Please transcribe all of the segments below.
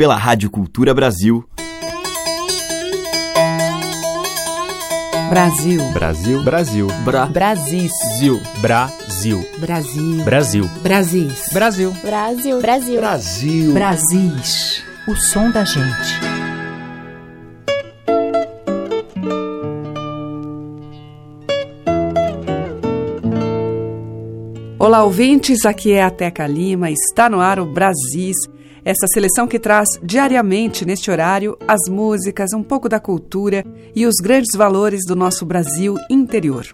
pela Rádio Cultura Brasil. Brasil. Brasil. Brasil. Bra. Brasis. Zil. Brasil. Brasil. Brasil. Brasis. Brasil. Brasil. Brasil. Brasil. Brasis. O som da gente. Olá, ouvintes. Aqui é a Teca Lima. Está no ar o Brasis essa seleção que traz diariamente, neste horário, as músicas, um pouco da cultura e os grandes valores do nosso Brasil interior.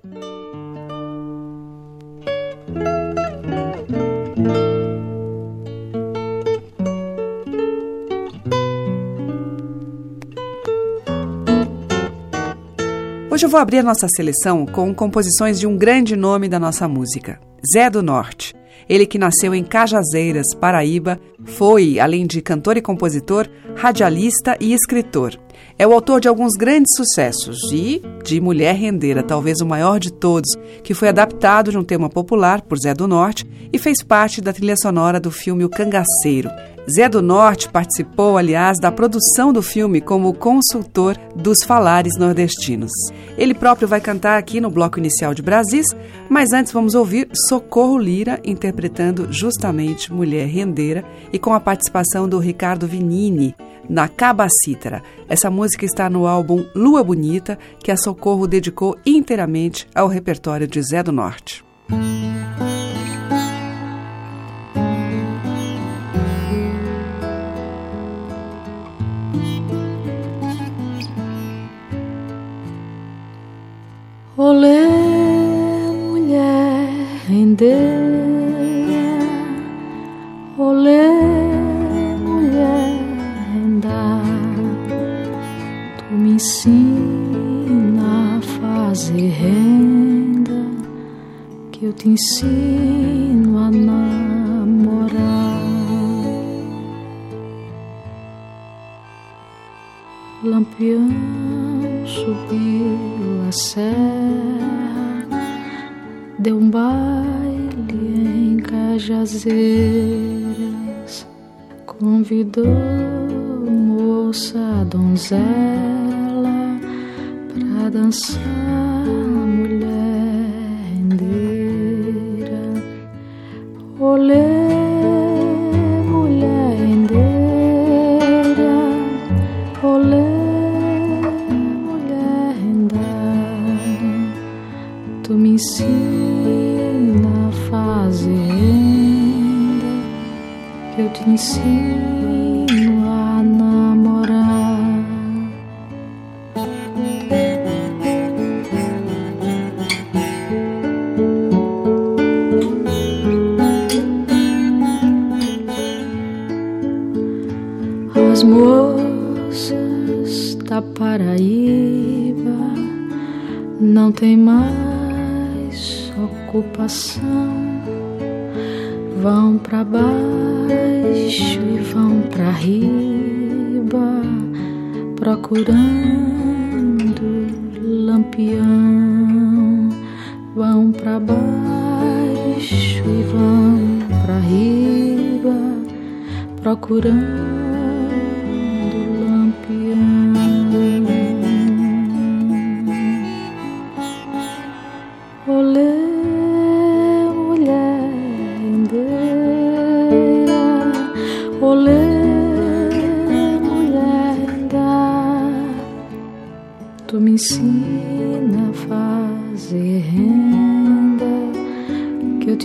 Hoje eu vou abrir a nossa seleção com composições de um grande nome da nossa música, Zé do Norte. Ele que nasceu em Cajazeiras, Paraíba, foi, além de cantor e compositor, radialista e escritor. É o autor de alguns grandes sucessos e de Mulher Rendeira, talvez o maior de todos, que foi adaptado de um tema popular por Zé do Norte e fez parte da trilha sonora do filme O Cangaceiro. Zé do Norte participou, aliás, da produção do filme como consultor dos falares nordestinos. Ele próprio vai cantar aqui no bloco inicial de Brasis, mas antes vamos ouvir Socorro Lira interpretando justamente Mulher Rendeira e com a participação do Ricardo Vinini na Cabacítara. Essa música está no álbum Lua Bonita, que a Socorro dedicou inteiramente ao repertório de Zé do Norte. Olê, mulher rendeira, olê, mulher renda, tu me ensina a fazer renda, que eu te ensino donzela pra dançar Vão pra baixo e vão pra riba, procurando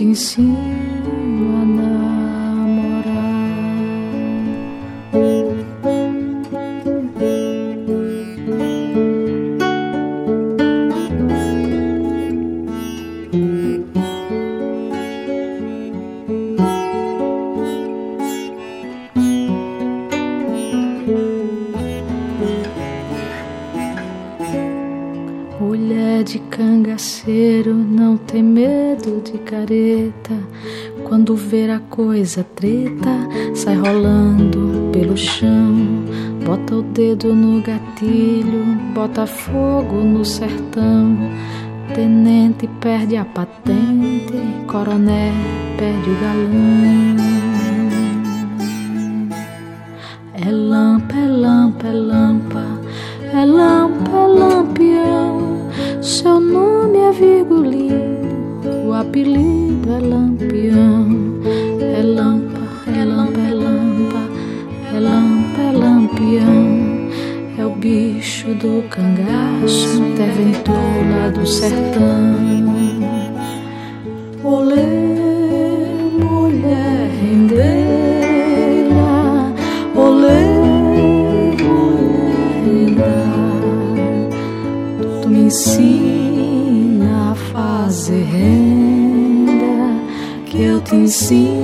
que eu Quando ver a coisa treta, sai rolando pelo chão. Bota o dedo no gatilho, bota fogo no sertão. Tenente perde a patente, coronel perde o galão. É lampa, é lampa, é lampa, é lampa, é lampião. Seu nome é Virgulino, o apelido é lampião. É lampa, é lampa, é lampa, é lampa, é lampião. É o bicho do cangaço, interventor lá do sertão. Olê, mulher rendeira, olê, mulher tu me ensina a fazer renda, que eu te ensino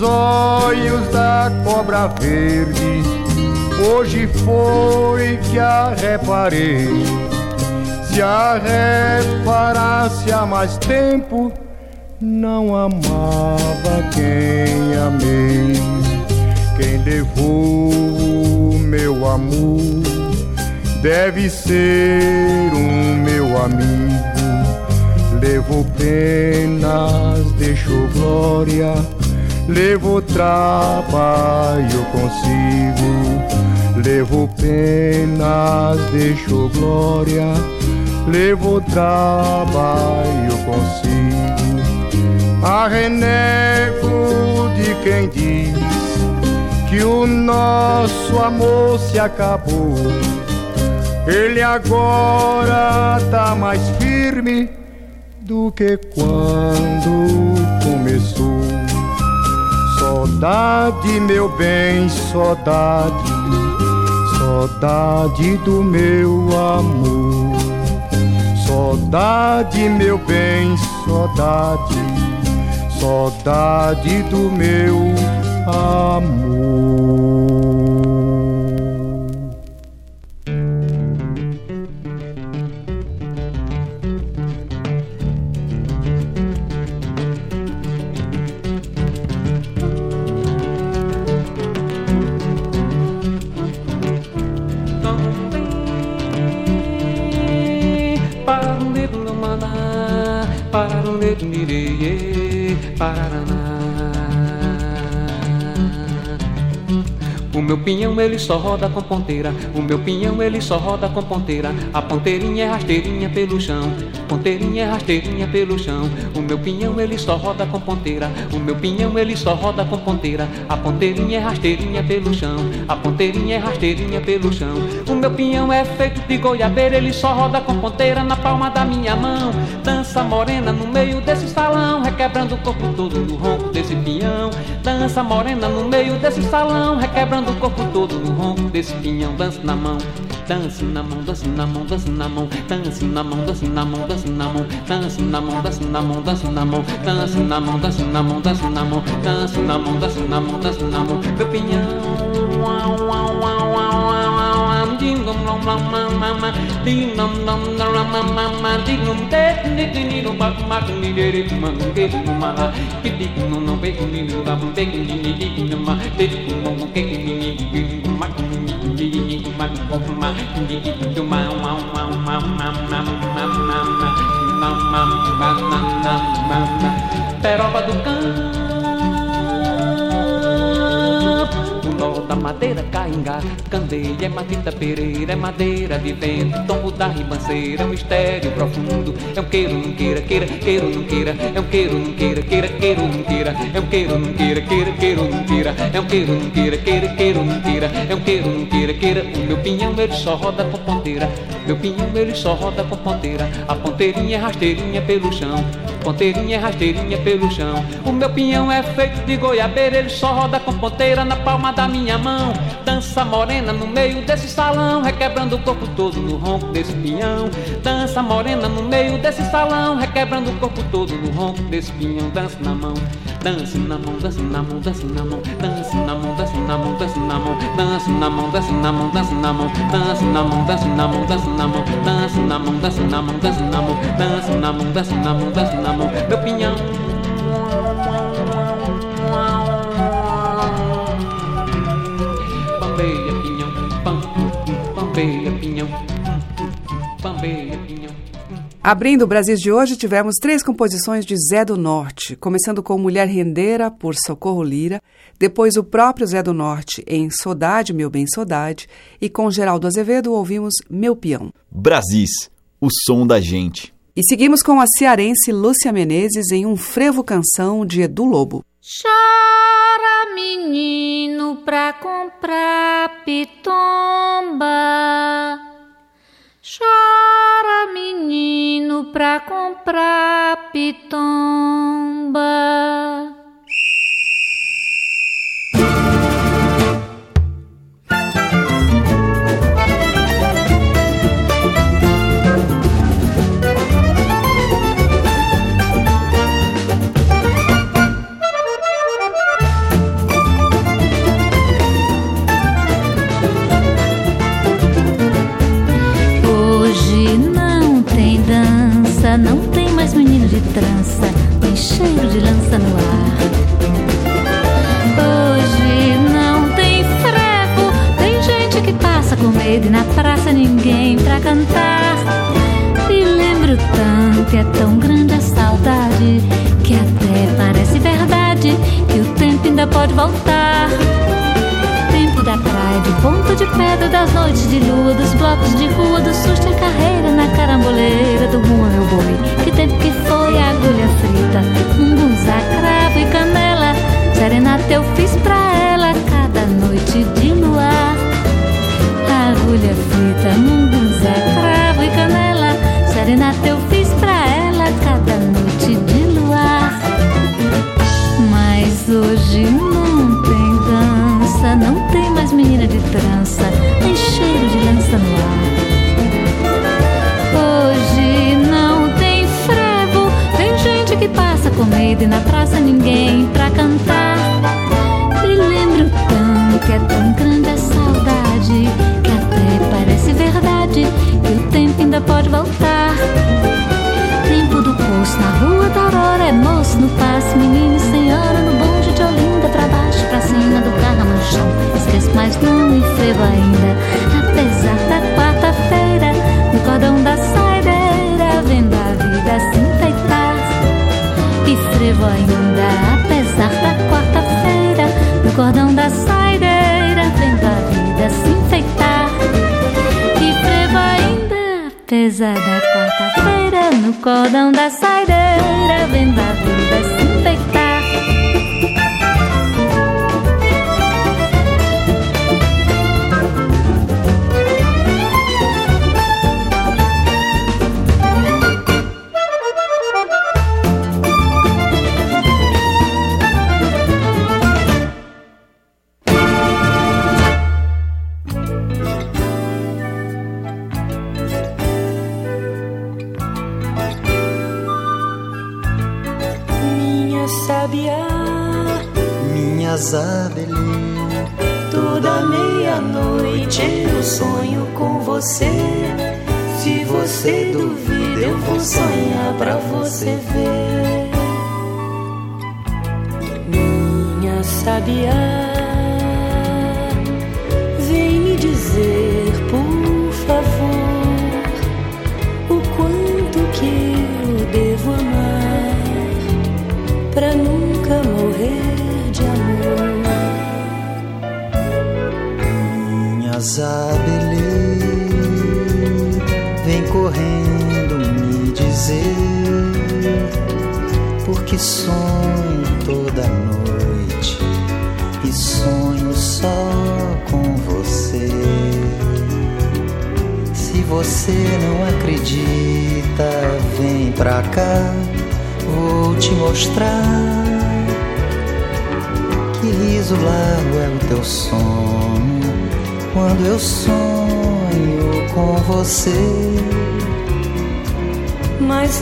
os olhos da cobra verde, hoje foi que a reparei. Se a reparasse há mais tempo, não amava quem amei. Quem levou o meu amor deve ser um meu amigo. Levou penas, deixou glória, levou trabalho consigo. Levou penas, deixou glória, levou trabalho consigo. A renego de quem diz que o nosso amor se acabou. Ele agora tá mais firme do que quando começou. Saudade, meu bem, saudade, saudade do meu amor. Saudade, meu bem, saudade, saudade do meu amor. O meu pinhão ele só roda com ponteira, o meu pinhão ele só roda com ponteira. A ponteirinha é rasteirinha pelo chão, ponteirinha é rasteirinha pelo chão. O meu pinhão ele só roda com ponteira, o meu pinhão ele só roda com ponteira. A ponteirinha é rasteirinha pelo chão, a ponteirinha é rasteirinha pelo chão. O meu pinhão é feito de goiabeira, ele só roda com ponteira na palma da minha mão. Dança morena no meio desse salão, requebrando o corpo todo no ronco desse pinhão. Dança morena no meio desse salão, requebrando o corpo todo no ronco desse pinhão. Dança na mão, dança na mão, dança na mão, dança na mão, dança na mão, dança na mão, dança na mão, dança na mão, dança na mão, dança na mão, dança na mão, dança na mão, dança na mão, dança na mão, dança na mão, dança na mão, meu pinhão. Uau, uau, uau, uau, uau, uau, ding dong Peroba do campo da madeira, caingá, candeia, é matita pereira, é madeira de vento, tombo da ribanceira, é um mistério profundo, é um queiro, não queira, queira, queiro, não queira, é um queiro, não queira, queira, queiro, não queira, é um queiro, não queira, queira, queiro, não queira, é um queiro, não queira, queira, queiro, não queira, é um queiro, não queira, queira, o meu pinhão ele só roda com ponteira, meu pinhão ele só roda com ponteira, a ponteirinha é rasteirinha pelo chão, ponteirinha é rasteirinha pelo chão, o meu pinhão é feito de goiabeira, ele só roda com ponteira na palma da minha mão. Dança morena no meio desse salão, requebrando o corpo todo no ronco desse pinhão. Dança morena no meio desse salão, requebrando o corpo todo no ronco desse pinhão. Dança na mão, dança na mão, dança na mão, dança na mão, dança na mão, dança na mão, dança na mão, dança na mão, dança na mão, dança na mão, dança na mão, dança na mão, dança na mão, dança namo, das namo, das namo, das namo, das namo, das namo, das namo, meu pinhão. Abrindo o Brasil de hoje, tivemos três composições de Zé do Norte, começando com Mulher Rendeira, por Socorro Lira, depois o próprio Zé do Norte em Sodade, Meu Bem Sodade, e com Geraldo Azevedo ouvimos Meu Peão. Brasis, o som da gente. E seguimos com a cearense Lúcia Menezes em um frevo canção de Edu Lobo. Chora, menino, pra comprar pitomba. Chora, menino, pra comprar pitomba. Cheiro de lança no ar. Hoje não tem frevo, tem gente que passa com medo e na praça ninguém pra cantar. Me lembro tanto, é tão grande a saudade que até parece verdade que o tempo ainda pode voltar. Tempo da praia, de ponta de pedra, das noites de lua, dos blocos de rua, do susto e carreira na caramboleira do rua meu boi. Tempo que foi agulha frita, bunzá, cravo e canela. Serenata eu fiz pra ela cada noite de luar. Agulha frita, mungunzá, cravo e canela. Serenata eu fiz pra ela cada noite de luar. Mas hoje não tem dança, não tem mais menina de trança, nem cheiro de lança no ar. Que passa com medo e na praça ninguém pra cantar. Me lembro tanto que é tão grande a saudade que até parece verdade que o tempo ainda pode voltar. Tempo do poço na rua da Aurora é moço no passe, menino e senhora no bonde de Olinda pra baixo, pra cima do carro no chão. Esqueço, mas não me frevo ainda, apesar da quarta-feira, E frevo ainda, apesar da quarta-feira, no cordão da saideira, vendo a vida se enfeitar. E frevo ainda, apesar da quarta-feira, no cordão da saideira, vendo a vida se enfeitar.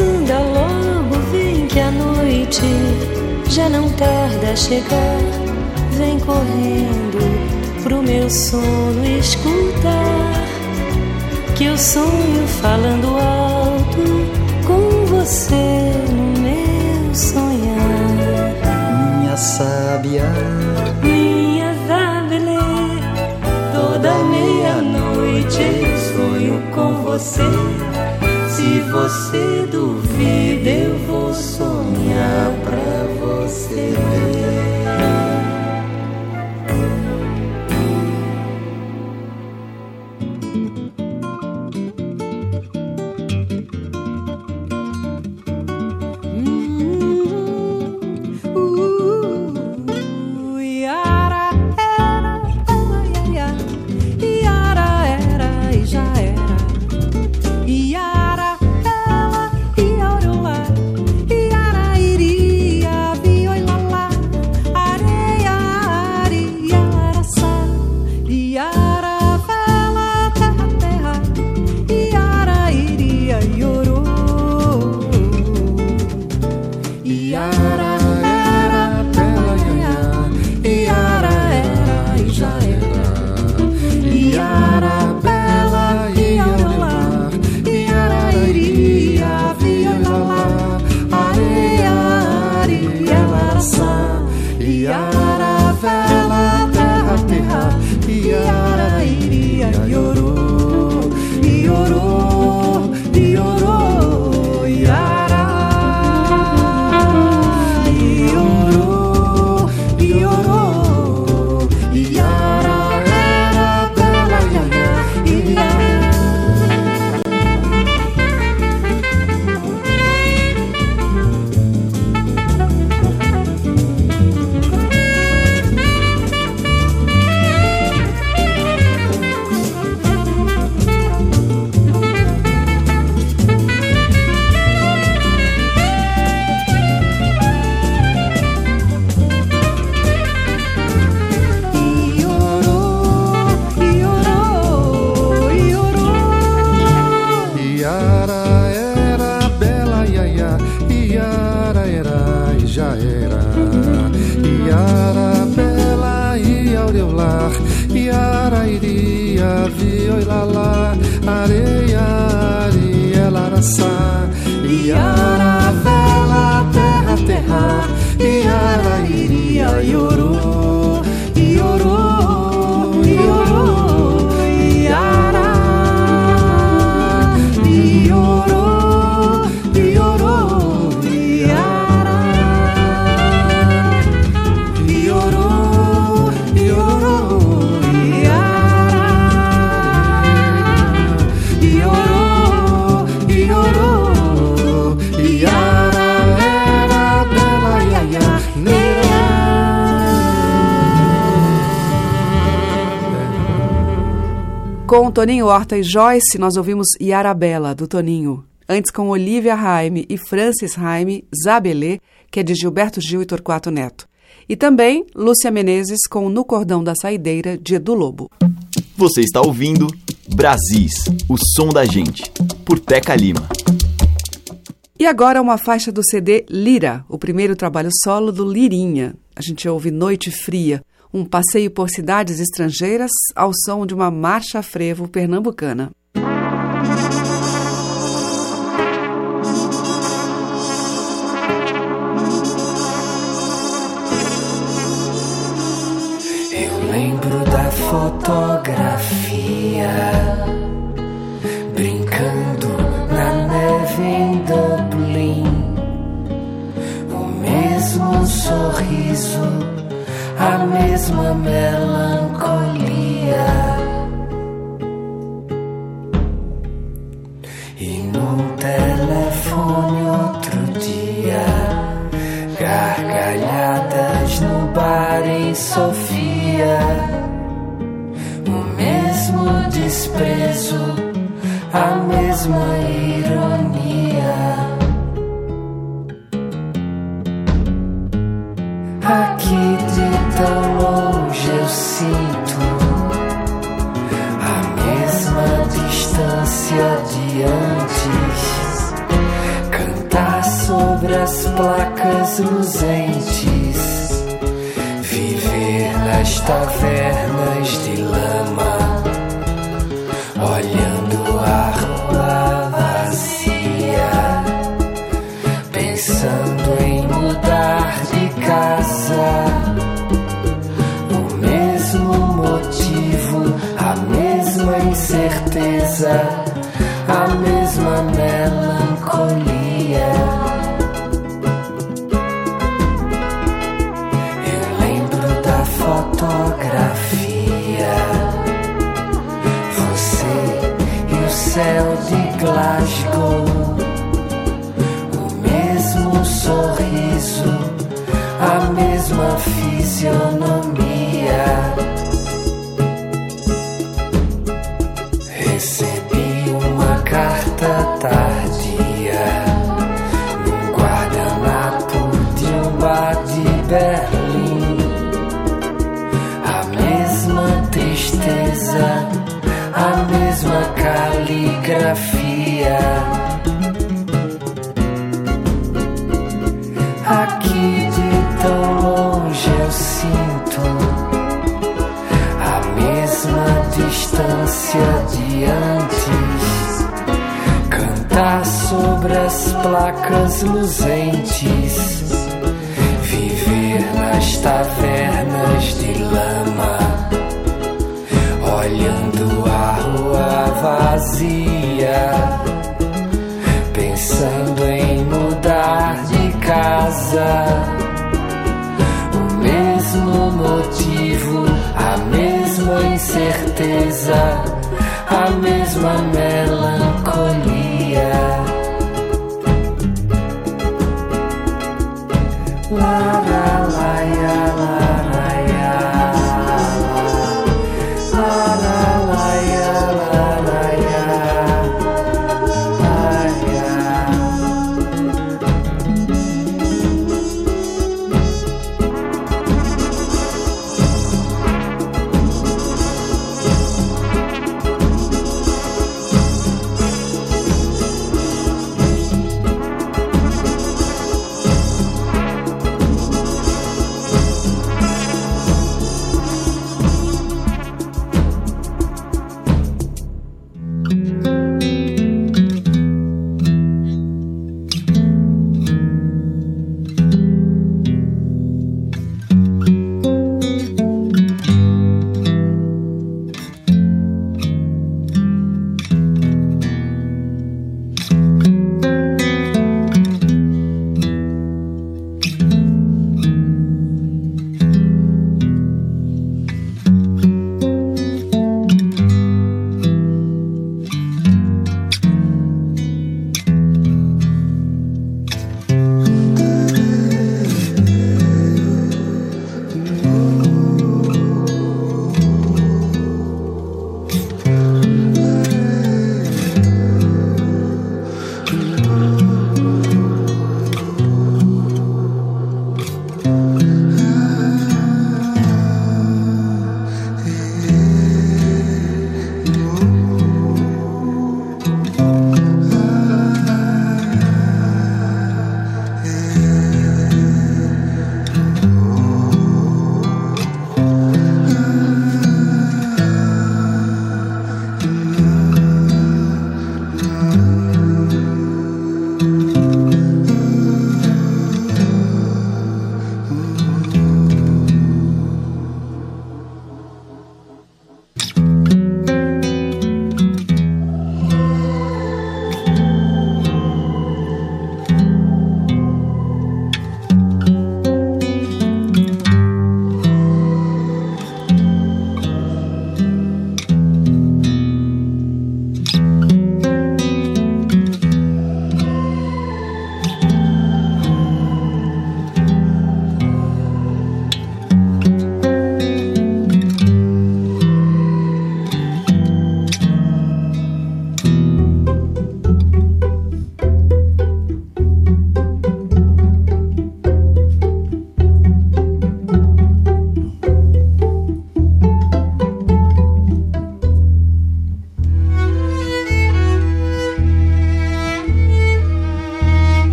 Anda logo, vem que a noite já não tarda a chegar. Vem correndo pro meu sono escutar que eu sonho falando alto com você no meu sonhar. Minha sábia, você duvida, eu vou sonhar pra você ver. Toninho Horta e Joyce, nós ouvimos Yarabela, do Toninho. Antes com Olivia Raime e Francis Raime, Zabelê, que é de Gilberto Gil e Torquato Neto. E também Lúcia Menezes com No Cordão da Saideira, de Edu Lobo. Você está ouvindo Brasis, o som da gente, por Teca Lima. E agora uma faixa do CD Lira, o primeiro trabalho solo do Lirinha. A gente ouve Noite Fria, um passeio por cidades estrangeiras ao som de uma marcha frevo pernambucana. Eu lembro da fotografia brincando na neve em Dublin. O mesmo sorriso, a mesma melancolia. E num telefone outro dia, gargalhadas no bar em Sofia. O mesmo desprezo, a mesma ironia. Aqui de tão longe eu sinto a mesma distância de antes. Cantar sobre as placas luzentes, viver nas tavernas de lama, olhando a mesma melancolia. Eu lembro da fotografia, você e o céu de Glasgow, o mesmo sorriso, a mesma fisionomia. Placas luzentes, viver nas tavernas de lama, olhando a rua vazia, pensando em mudar de casa. O mesmo motivo, a mesma incerteza,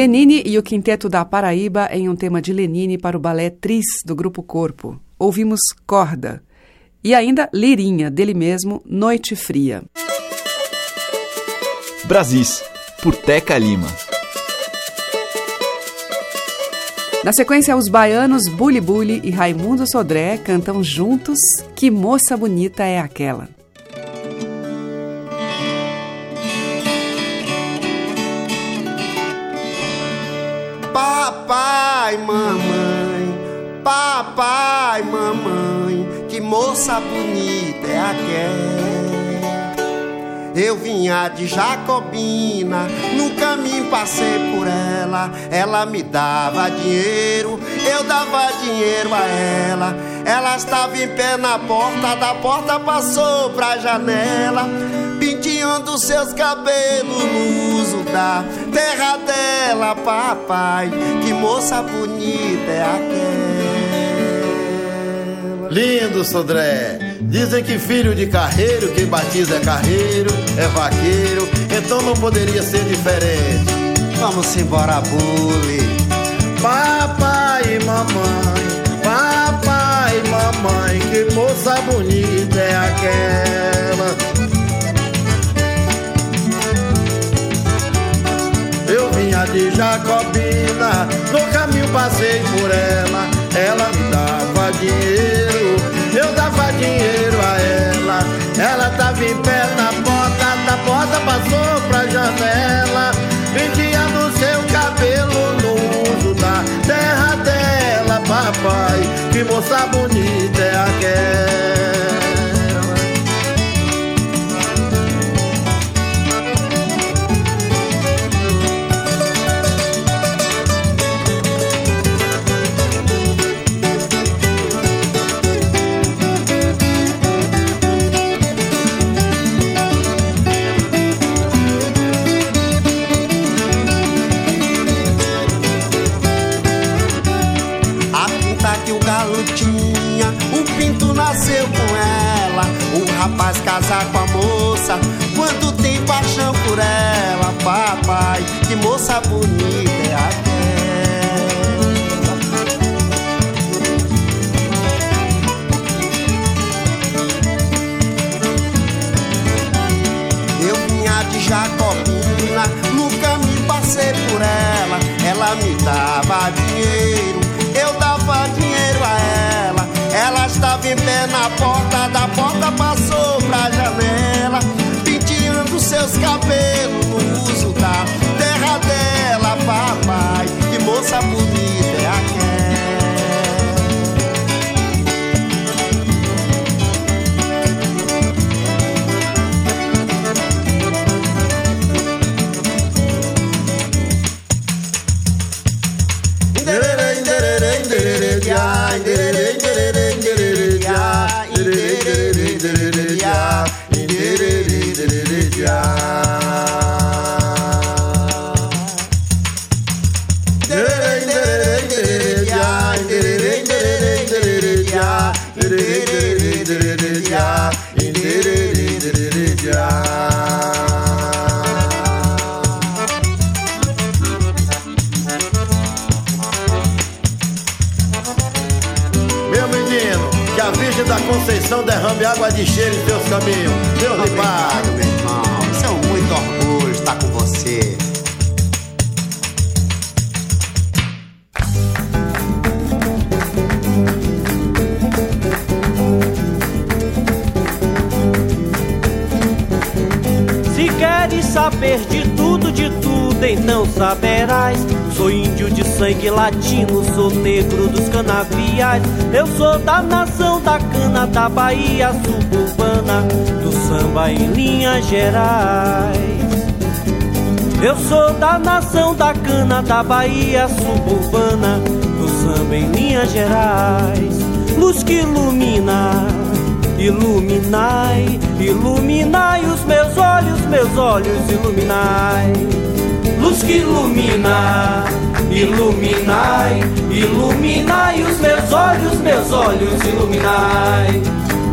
Lenine e o Quinteto da Paraíba em um tema de Lenine para o balé Tris do Grupo Corpo. Ouvimos Corda. E ainda Lirinha, dele mesmo, Noite Fria. Brasis, por Teca Lima. Na sequência, os baianos Bully Bully e Raimundo Sodré cantam juntos Que Moça Bonita é Aquela. Papai, mamãe, papai, mamãe, que moça bonita é aquela. Eu vinha de Jacobina, no caminho passei por ela. Ela me dava dinheiro, eu dava dinheiro a ela. Ela estava em pé na porta, da porta passou pra janela, penteando seus cabelos no uso da terra dela, papai. Que moça bonita é aquela. Lindo, Sodré. Dizem que filho de carreiro, quem batiza é carreiro, é vaqueiro, então não poderia ser diferente. Vamos embora, Bully. Papai e mamãe, papai e mamãe, que moça bonita é aquela. De Jacobina, no caminho passei por ela, ela me dava dinheiro, eu dava dinheiro a ela. Ela tava em pé na porta, da porta passou pra janela, penteando seu cabelo no uso da terra dela, papai. Que moça bonita é aquela. O pinto nasceu com ela. O rapaz casar com a moça, quando tem paixão por ela, papai. Que moça bonita é aquela. Jacobina, no caminho passei por ela. Ela me dava dinheiro, estava em pé na porta, da porta passou pra janela, penteando seus cabelos no uso da terra dela, papai. Que moça bonita Conceição derrame água de cheiro em seus caminhos. Deus lhe pague. De tudo, de tudo, então saberás. Sou índio de sangue latino, sou negro dos canaviais. Eu sou da nação da cana, da Bahia suburbana, do samba em linhas gerais. Eu sou da nação da cana, da Bahia suburbana, do samba em linhas gerais. Luz que ilumina, iluminai, iluminai os meus olhos, meus olhos, iluminai. Luz que ilumina, iluminai, iluminai os meus olhos, meus olhos, iluminai.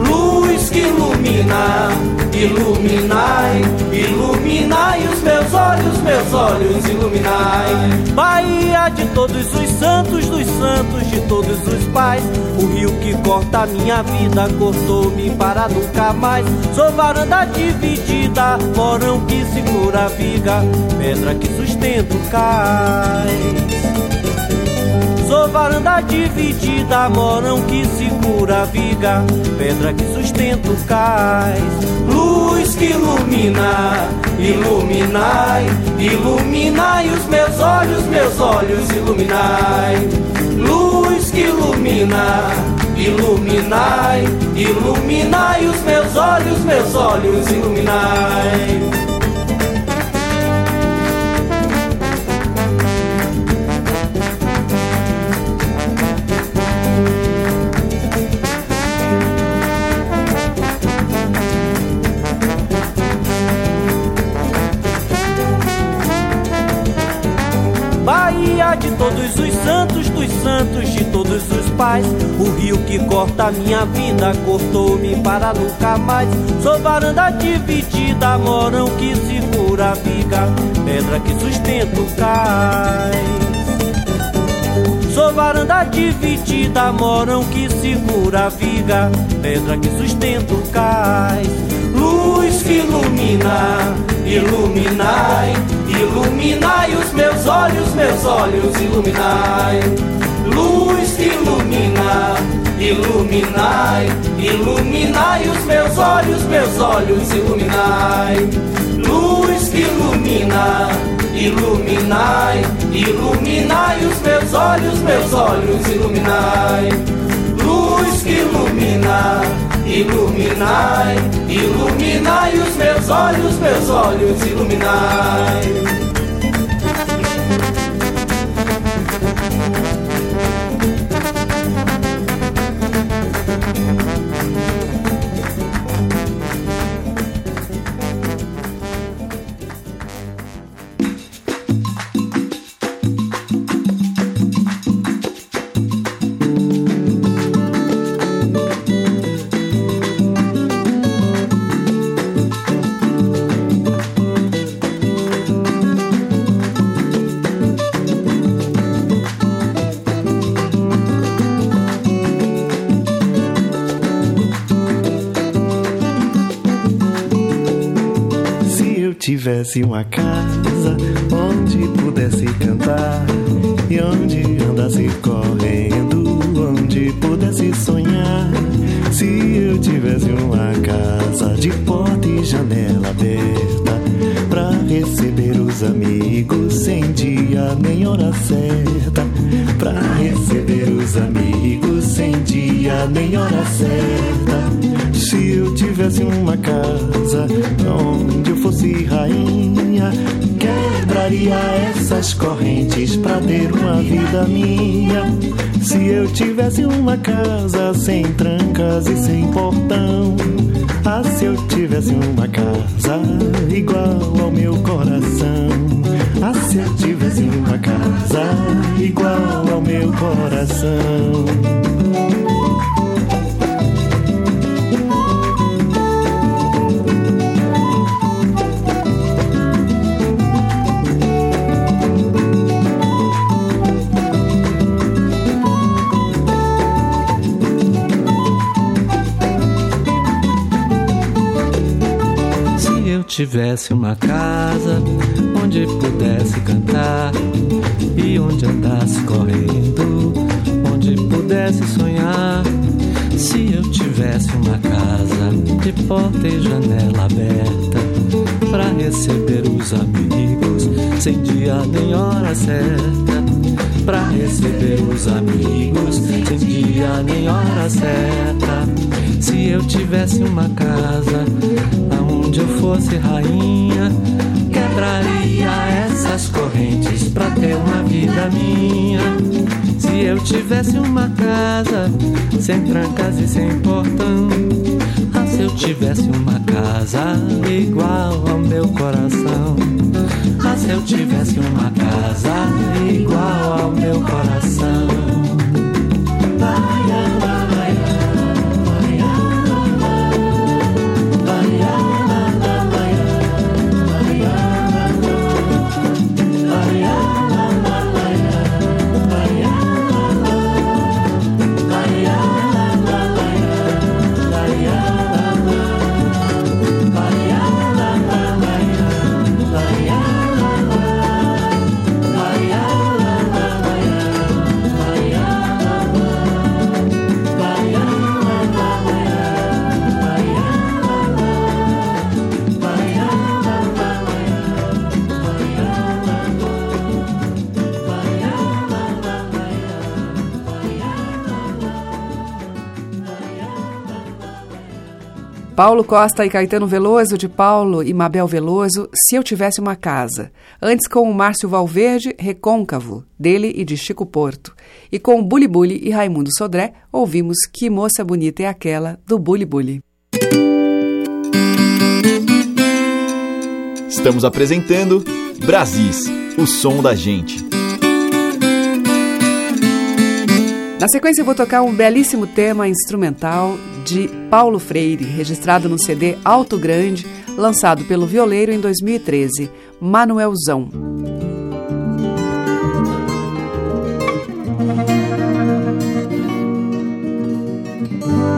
Luz que ilumina, Iluminai, iluminai os meus olhos, meus olhos, iluminai. Bahia de todos os santos, dos santos, de todos os pais. O rio que corta minha vida, cortou-me para nunca mais. Sou varanda dividida, porão que segura a viga, pedra que sustenta o cais. Varanda dividida, morão que segura a viga, pedra que sustenta o cais, luz que ilumina, iluminai, iluminai os meus olhos, meus olhos, iluminai, luz que ilumina, iluminai, iluminai os meus olhos, meus olhos, iluminai. De todos os santos, dos santos de todos os pais. O rio que corta minha vida cortou-me para nunca mais. Sou varanda dividida, morão que segura a viga, pedra que sustenta o cais. Sou varanda dividida, morão que segura a viga, pedra que sustenta o cais. Luz que ilumina, iluminai, iluminai os meus olhos, meus olhos, iluminai. Luz que ilumina, iluminai, iluminai os meus olhos, meus olhos, iluminai. Luz que ilumina, iluminai, iluminai os meus olhos, meus olhos, iluminai. Luz que ilumina, Iluminai, iluminai os meus olhos, meus olhos, iluminai. Tivesse uma casa onde pudesse cantar e onde andasse correndo, onde pudesse sonhar. Se eu tivesse uma casa de porta e janela aberta pra receber os amigos sem dia nem hora certa, pra receber os amigos sem dia nem hora certa. Se eu tivesse uma casa onde eu fosse rainha, quebraria essas correntes pra ter uma vida minha. Se eu tivesse uma casa sem trancas e sem portão, ah, se eu tivesse uma casa igual ao meu coração. Ah, se eu tivesse uma casa igual ao meu coração. Tivesse uma casa onde pudesse cantar e onde andasse correndo, onde pudesse sonhar. Se eu tivesse uma casa de porta e janela aberta para receber os amigos sem dia nem hora certa. Pra receber os amigos sem dia nem hora certa. Se eu tivesse uma casa aonde eu fosse rainha, quebraria essas correntes pra ter uma vida minha. Se eu tivesse uma casa sem trancas e sem portão, ah, se eu tivesse uma casa igual ao meu coração. Ah, se eu tivesse uma casa igual ao meu coração. Paulo Costa e Caetano Veloso, de Paulo e Mabel Veloso, Se Eu Tivesse Uma Casa. Antes com o Márcio Valverde, Recôncavo, dele e de Chico Porto. E com o Bully Bully e Raimundo Sodré, ouvimos Que Moça Bonita é Aquela, do Bully Bully. Estamos apresentando Brasis, o som da gente. Na sequência, eu vou tocar um belíssimo tema instrumental de Paulo Freire, registrado no CD Alto Grande, lançado pelo violeiro em 2013, Manuelzão. Música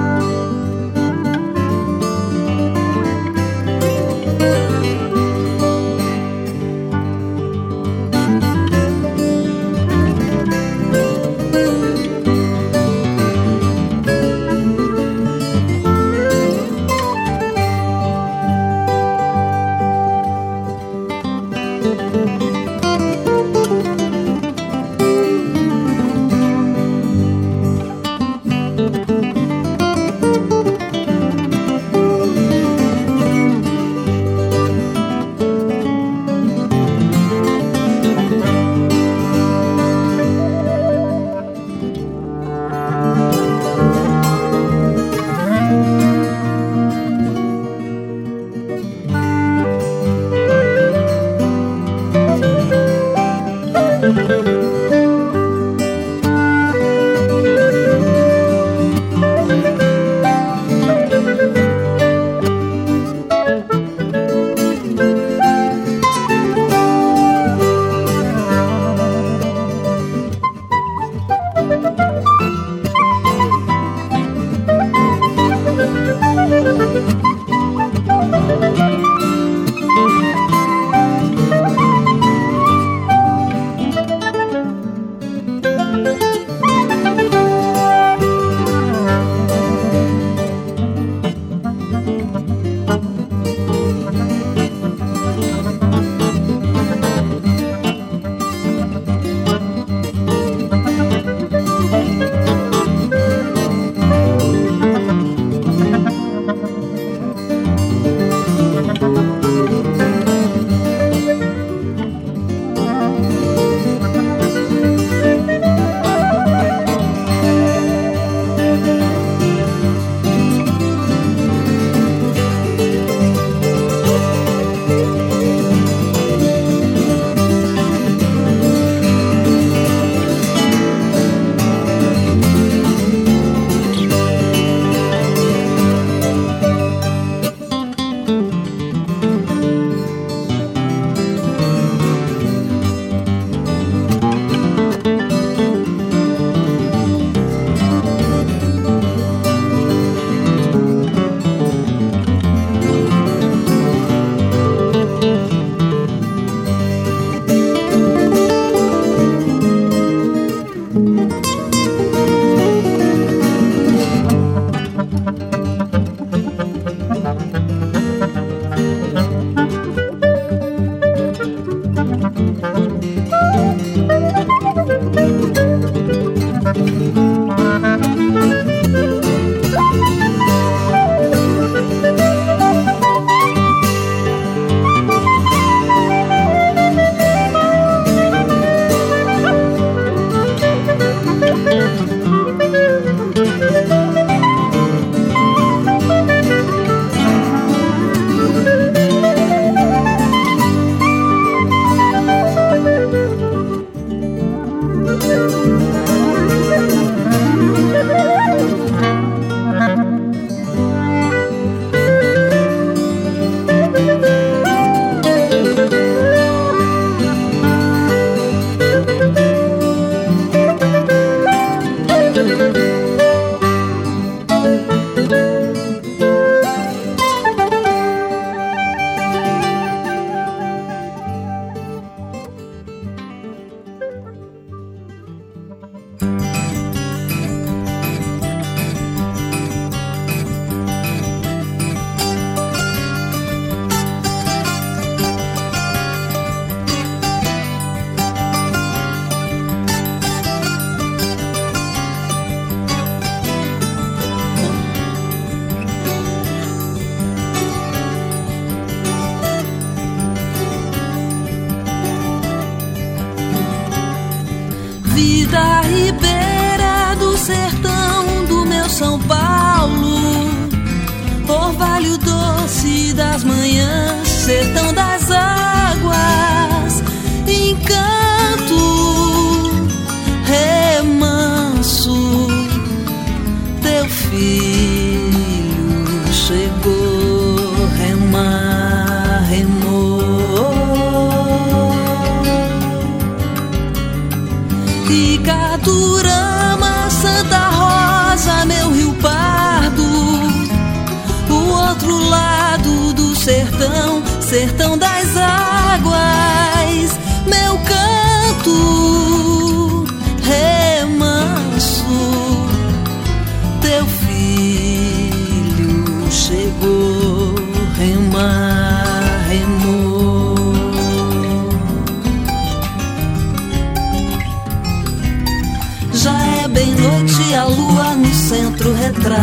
bem noite, a lua no centro retrai.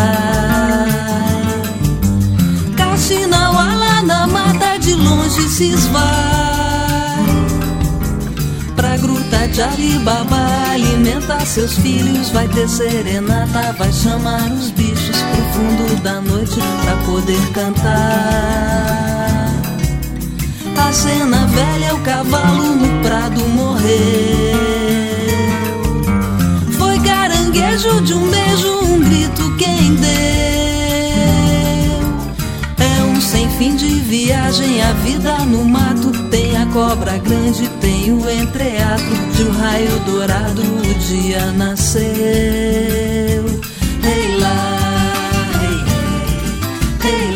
Caxinauá lá na mata de longe se esvai. Pra gruta de Alibaba alimentar seus filhos Vai ter serenata, vai chamar os bichos pro fundo da noite Pra poder cantar. A cena velha, o cavalo no prado morreu Foi caranguejo de um beijo, um grito quem deu é um sem fim de viagem, a vida no mato. Tem a cobra grande, tem o entreato. De um raio dourado o dia nasceu. Ei lá, ei, ei, ei,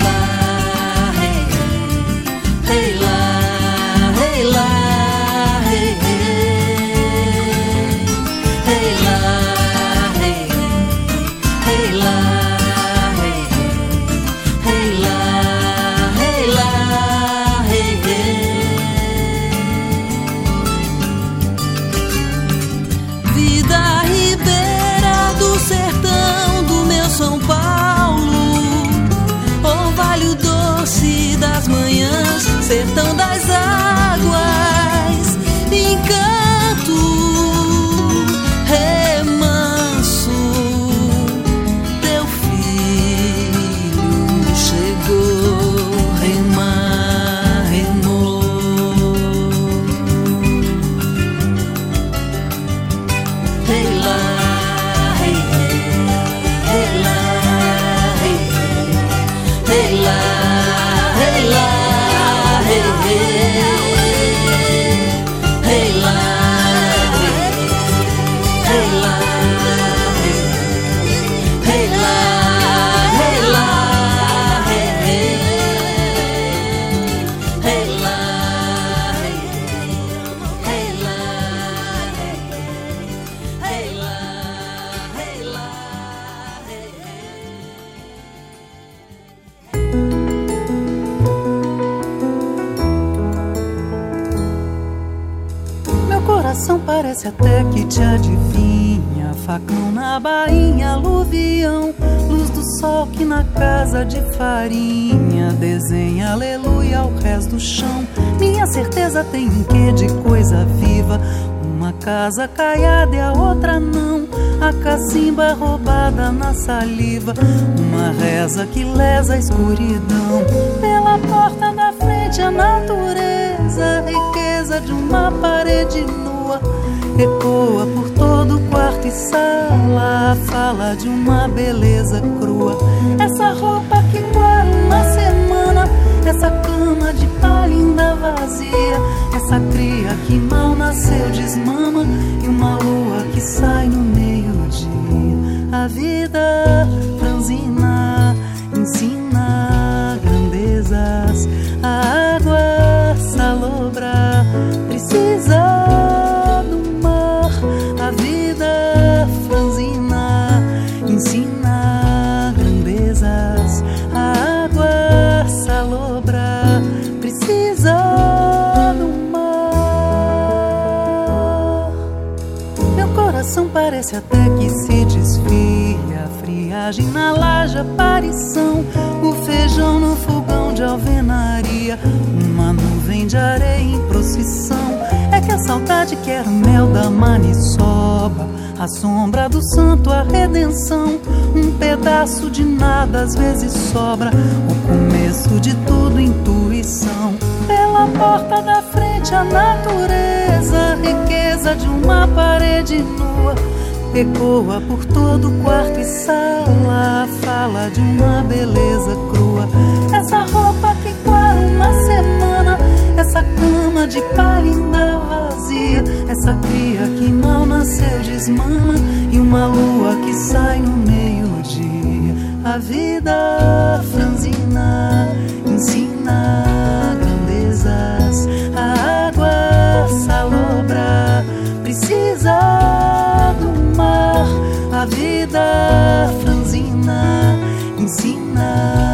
farinha desenha aleluia ao resto do chão. Minha certeza tem um quê de coisa viva. Uma casa caiada e a outra não. A cacimba roubada na saliva. Uma reza que lesa a escuridão. Pela porta da frente a natureza, a riqueza de uma parede nua. Ecoa por todo quarto e sala fala de uma beleza crua. Essa roupa essa cama de palha ainda vazia, essa cria que mal nasceu desmama e uma lua que sai parece até que se desfia. A friagem na laje, aparição. O feijão no fogão de alvenaria. Uma nuvem de areia em procissão. É que essa saudade quer o mel da maniçoba, a sombra do santo, a redenção. Um pedaço de nada às vezes sobra, o começo de tudo, intuição. Pela porta da frente, a natureza, a riqueza de uma parede nua. Ecoa por todo quarto e sala, fala de uma beleza crua. Essa roupa que quase uma semana, essa cama de palha ainda vazia, essa cria que mal nasceu desmama e uma lua que sai no meio-dia. A vida franzina ensina grandezas, a água salobra precisa. A vida franzina ensina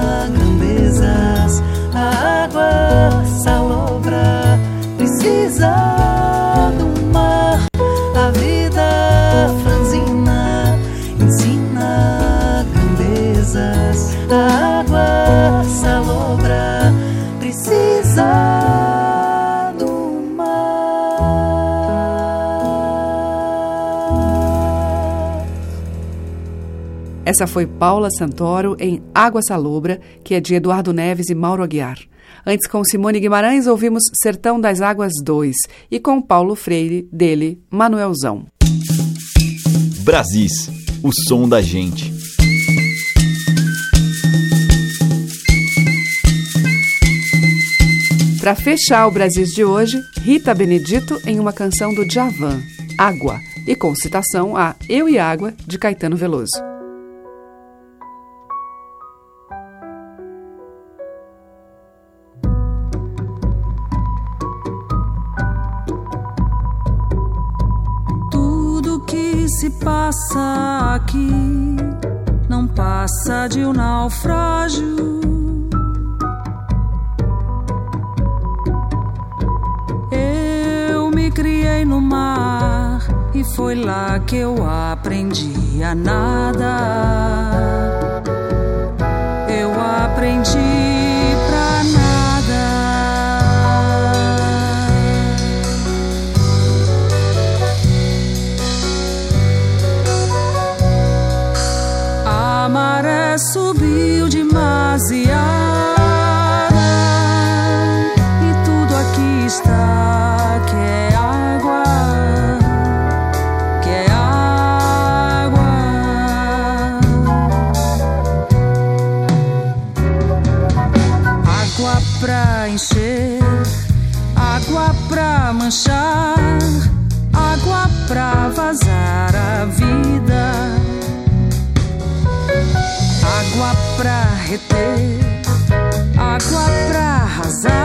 Essa foi Paula Santoro em Água Salobra, que é de Eduardo Neves e Mauro Aguiar. Antes, com Simone Guimarães, ouvimos Sertão das Águas 2 e com Paulo Freire, dele, Manuelzão. Brasis, o som da gente. Para fechar o Brasis de hoje, Rita Benedito em uma canção do Djavan, Água, e com citação a Eu e Água, de Caetano Veloso. Aqui não passa de um naufrágio. Eu me criei no mar e foi lá que eu aprendi a nadar. Reter, água pra arrasar,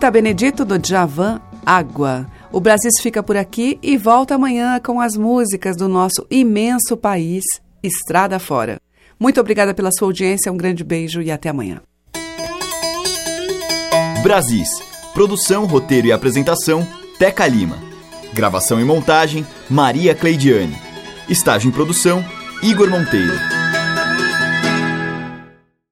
Rita Benedito do Djavan, Água. O Brasil fica por aqui e volta amanhã com as músicas do nosso imenso país, Estrada Fora. Muito obrigada pela sua audiência, um grande beijo e até amanhã. Brasis. Produção, roteiro e apresentação, Teca Lima. Gravação e montagem, Maria Cleidiane. Estágio em produção, Igor Monteiro.